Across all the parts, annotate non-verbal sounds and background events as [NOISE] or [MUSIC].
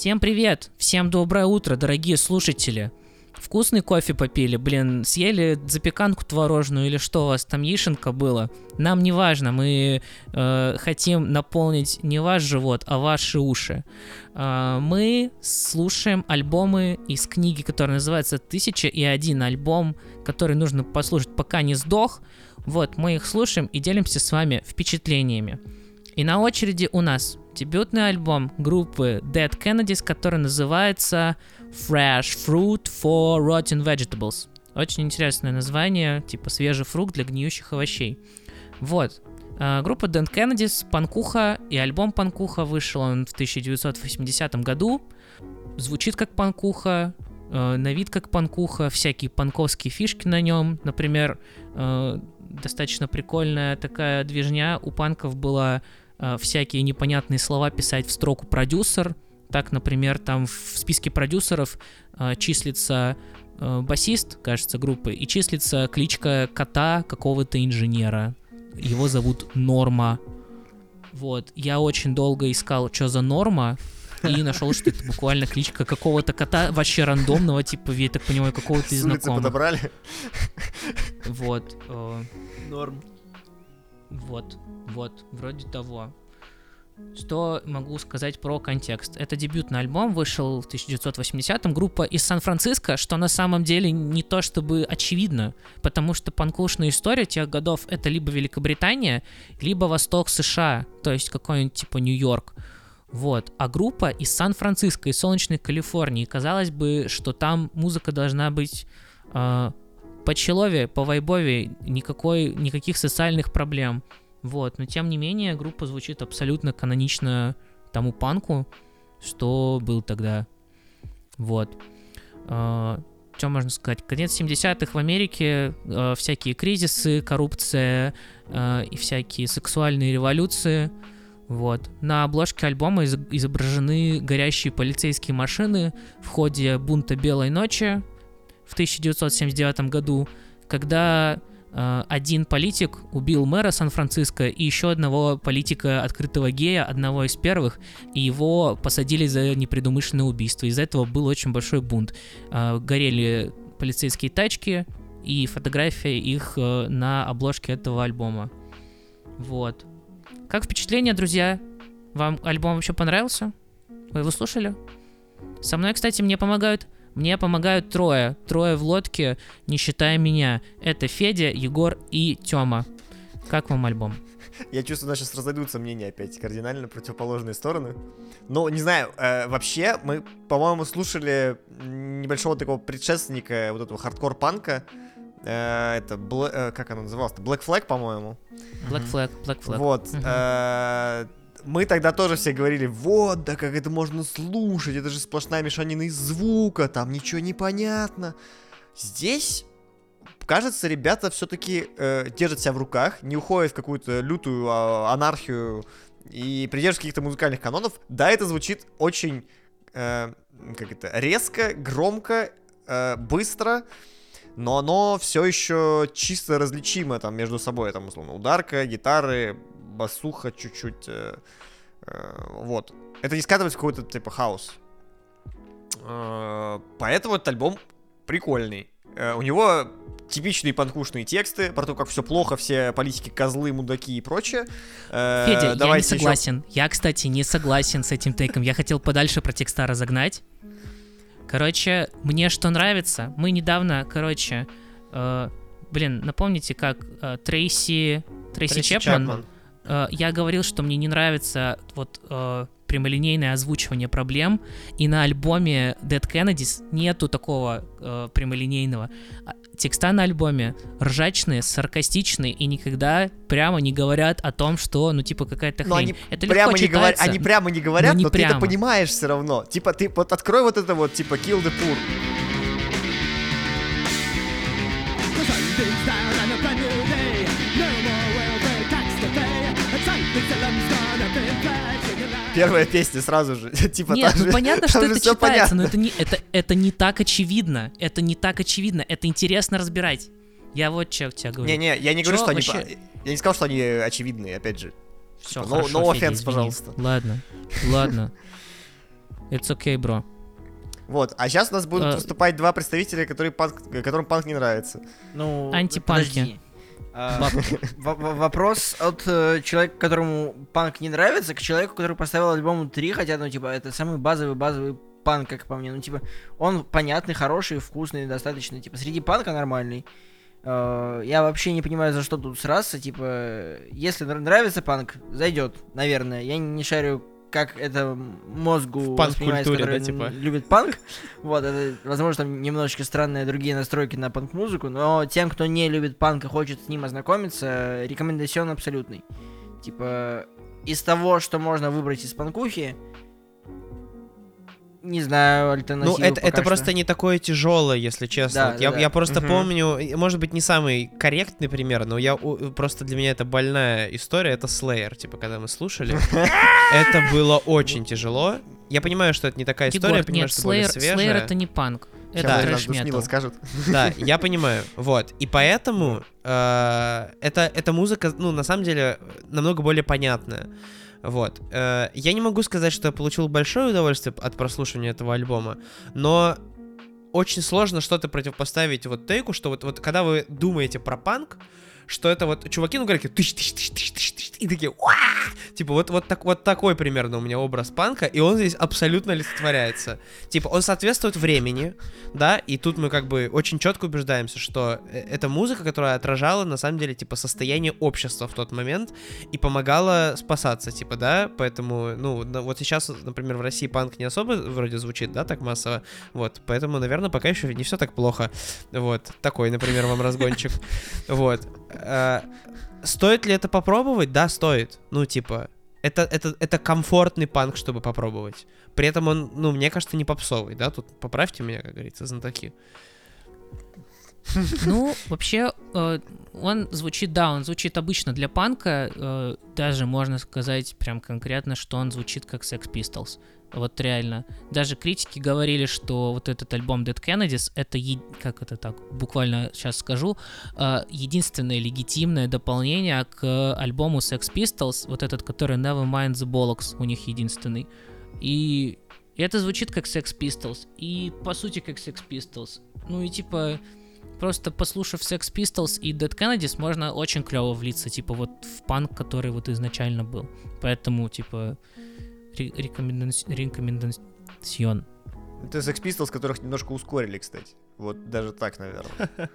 Всем привет! Всем доброе утро, дорогие слушатели! Вкусный кофе попили, блин, съели запеканку творожную или что у вас там, яишенка было? Нам не важно, мы э, хотим наполнить не ваш живот, а ваши уши. Э, мы слушаем альбомы из книги, которая называется «Тысяча и один альбом», который нужно послушать, пока не сдох. Вот, мы их слушаем и делимся с вами впечатлениями. И на очереди у нас дебютный альбом группы Dead Kennedys, который называется Fresh Fruit for Rotten Vegetables. Очень интересное название, типа свежий фрукт для гниющих овощей. Вот. А, группа Dead Kennedys, Панкуха, и альбом Панкуха вышел он в 1980 году. Звучит как Панкуха, э, на вид как Панкуха, всякие панковские фишки на нем. Например, э, достаточно прикольная такая движня у панков была э, всякие непонятные слова писать в строку продюсер. Так, например, там в списке продюсеров э, числится э, басист, кажется, группы, и числится кличка кота какого-то инженера. Его зовут Норма. Вот. Я очень долго искал, что за Норма, и нашел, что это буквально кличка какого-то кота, вообще рандомного, типа, я так понимаю, какого-то из знакомых. подобрали. Вот. Норм. Вот, вот, вроде того. Что могу сказать про контекст? Это дебютный альбом, вышел в 1980-м, группа из Сан-Франциско, что на самом деле не то чтобы очевидно, потому что панкушная история тех годов это либо Великобритания, либо Восток США, то есть какой-нибудь типа Нью-Йорк. Вот. А группа из Сан-Франциско, из солнечной Калифорнии. Казалось бы, что там музыка должна быть э, по челове, по вайбове, никакой, никаких социальных проблем. Вот, но тем не менее, группа звучит абсолютно канонично тому панку, что был тогда. Вот. что можно сказать? Конец 70-х в Америке, э, всякие кризисы, коррупция э, и всякие сексуальные революции. Вот. На обложке альбома из- изображены горящие полицейские машины в ходе бунта Белой ночи в 1979 году, когда э, один политик убил мэра Сан-Франциско и еще одного политика открытого гея, одного из первых, и его посадили за непредумышленное убийство. Из-за этого был очень большой бунт. Э, горели полицейские тачки и фотография их э, на обложке этого альбома. Вот. Как впечатление, друзья? Вам альбом вообще понравился? Вы его слушали? Со мной, кстати, мне помогают мне помогают трое. Трое в лодке, не считая меня. Это Федя, Егор и Тёма. Как вам альбом? Я чувствую, у нас сейчас разойдутся мнения опять кардинально противоположные стороны. Но, не знаю, э, вообще, мы, по-моему, слушали небольшого такого предшественника вот этого хардкор-панка. Э, это, Бла- э, как оно называлось-то? Black Flag, по-моему. Black Flag, Black Flag. Вот. Э, мы тогда тоже все говорили, вот, да как это можно слушать, это же сплошная мешанина из звука, там ничего не понятно. Здесь, кажется, ребята все-таки держат себя в руках, не уходят в какую-то лютую а, анархию и придерживаются каких-то музыкальных канонов. Да, это звучит очень, э, как это, резко, громко, э, быстро, но оно все еще чисто различимо там между собой, там, условно, ударка, гитары, басуха чуть-чуть, э, э, вот. Это не скатывается в какой-то, типа, хаос. Э, поэтому этот альбом прикольный. Э, у него типичные панкушные тексты про то, как все плохо, все политики козлы, мудаки и прочее. Э, Федя, я не согласен. Я, кстати, не согласен с этим тейком. Я хотел подальше про текста разогнать. Короче, мне что нравится, мы недавно, короче, э, блин, напомните, как э, Трейси, Трейси, Трейси Чепман, Чапман. Э, я говорил, что мне не нравится вот э, прямолинейное озвучивание проблем, и на альбоме Dead Kennedys нету такого э, прямолинейного. А Текста на альбоме ржачные, саркастичные и никогда прямо не говорят о том, что, ну, типа, какая-то Но хрень. они Это прямо легко не говорят, они прямо не говорят, но не но ты это прямо. понимаешь все равно. Типа, ты вот открой вот это вот, типа, kill the poor. Первая песня сразу же, [LAUGHS] типа, Нет, ну же- понятно, что это читается, но понятно. это не, это, это не так очевидно. Это не так очевидно. Это интересно разбирать. Я вот что тебе говорю. Не-не, я не говорю, что они... вообще? по- Я не сказал, что они очевидные, опять же. Все, no- no offense, пожалуйста. Ладно, ладно. It's okay, bro. Вот, а сейчас у нас будут Э. выступать два представителя, которые панк, которым панк не нравится. Ну, Антипанки. подожди. А, во- во- Вопрос от э, человека, которому панк не нравится, к человеку, который поставил альбому 3, хотя, ну, типа, это самый базовый-базовый панк, как по мне. Ну, типа, он понятный, хороший, вкусный, достаточно, типа, среди панка нормальный. Э, Я вообще не понимаю, за что тут сраться, типа, если нра- нравится панк, зайдет, наверное. Я не шарю, как это мозгу В который да, типа? любит панк. Вот, это, возможно, там немножечко странные другие настройки на панк-музыку, но тем, кто не любит панк и хочет с ним ознакомиться, рекомендацион абсолютный. Типа, из того, что можно выбрать из панкухи, не знаю, Ну, альтернативу это, пока это что. просто не такое тяжелое, если честно. Да, Вот я, да, я да. просто Мгм. помню, может быть, не самый корректный пример, но я просто для меня это больная история, это Slayer, типа, когда мы слушали. [LAUGHS] Это было очень тяжело. Я понимаю, что это не такая история, я понимаю, что более Slayer, Slayer свежая. это не панк. Это Сейчас трэш нам Душнило метал. скажет. Да, [LAUGHS] я понимаю. Вот. И поэтому э, это, эта музыка, ну, на самом деле, намного более понятная. Вот. Э, я не могу сказать, что я получил большое удовольствие от прослушивания этого альбома, но очень сложно что-то противопоставить вот тейку, что вот, вот когда вы думаете про панк, что это вот чуваки, ну, говорят, тыщ, тыщ, тыщ, тыщ, тыщ, тыщ, и такие, «Уа!» типа вот, вот, так, вот такой примерно у меня образ панка, и он здесь абсолютно олицетворяется. Типа он соответствует времени, да, и тут мы как бы очень четко убеждаемся, что э, это музыка, которая отражала на самом деле типа состояние общества в тот момент и помогала спасаться, типа, да, поэтому, ну, вот сейчас, например, в России панк не особо вроде звучит, да, так массово, вот, поэтому, наверное, пока еще не все так плохо, вот, такой, например, вам разгончик, [LAUGHS] вот. Э, Стоит ли это попробовать? Да, стоит, ну, типа, это, это, это комфортный панк, чтобы попробовать. При этом он, ну, мне кажется, не попсовый, да? Тут поправьте меня, как говорится, знатоки. Ну, вообще, э, он звучит, да, он звучит обычно для панка, э, даже можно сказать прям конкретно, что он звучит как Sex Pistols. Вот реально. Даже критики говорили, что вот этот альбом Dead Kennedys это, е- как это так, буквально сейчас скажу, э, единственное легитимное дополнение к альбому Sex Pistols, вот этот, который Nevermind the Bollocks, у них единственный. И это звучит как Sex Pistols, и по сути как Sex Pistols. Ну и типа, просто послушав Sex Pistols и Dead Kennedys, можно очень клево влиться, типа, вот в панк, который вот изначально был. Поэтому, типа, ре- рекоменда- рекомендацион. Это Sex Pistols, которых немножко ускорили, кстати. Вот даже так, наверное. [LAUGHS]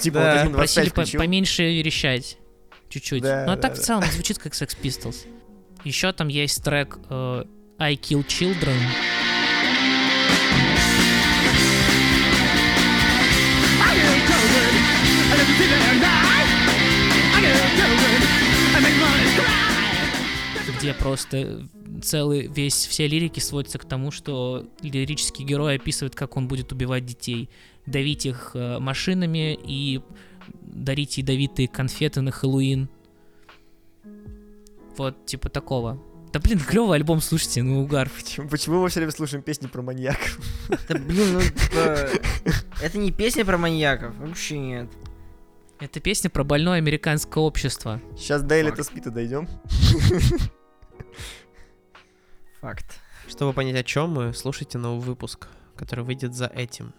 Типа Да. вот 1.25 Просили по- поменьше верещать. Чуть-чуть. Да, ну а да, так да. в целом звучит как Sex Pistols. Еще там есть трек э, I Kill Children. Где просто целый весь все лирики сводятся к тому, что лирический герой описывает, как он будет убивать детей, давить их э, машинами и дарить ядовитые конфеты на Хэллоуин. Вот типа такого. Да блин, [LAUGHS] клевый альбом, слушайте, ну угар. Почему, почему мы все время слушаем песни про маньяков? Да блин, ну типа, [LAUGHS] это не песня про маньяков, вообще нет. Это песня про больное американское общество. Сейчас до Элита. Спита дойдем. [LAUGHS] Факт. Чтобы понять, о чем мы, слушайте новый выпуск, который выйдет за этим.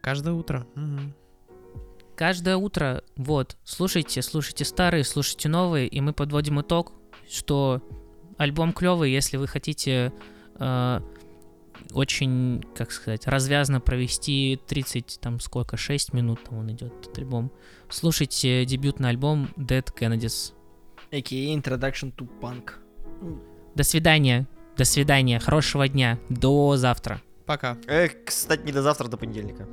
Каждое утро. Мгм. Каждое утро, вот, слушайте, слушайте старые, слушайте новые, и мы подводим итог, что альбом клевый, если вы хотите э, очень, как сказать, развязно провести 30, там сколько, 6 минут там он идет, этот альбом. Слушайте дебютный альбом Dead Kennedys. A.K.A. Introduction to Punk. До свидания, до свидания, хорошего дня, до завтра. Пока. Э, кстати, не до завтра, до понедельника.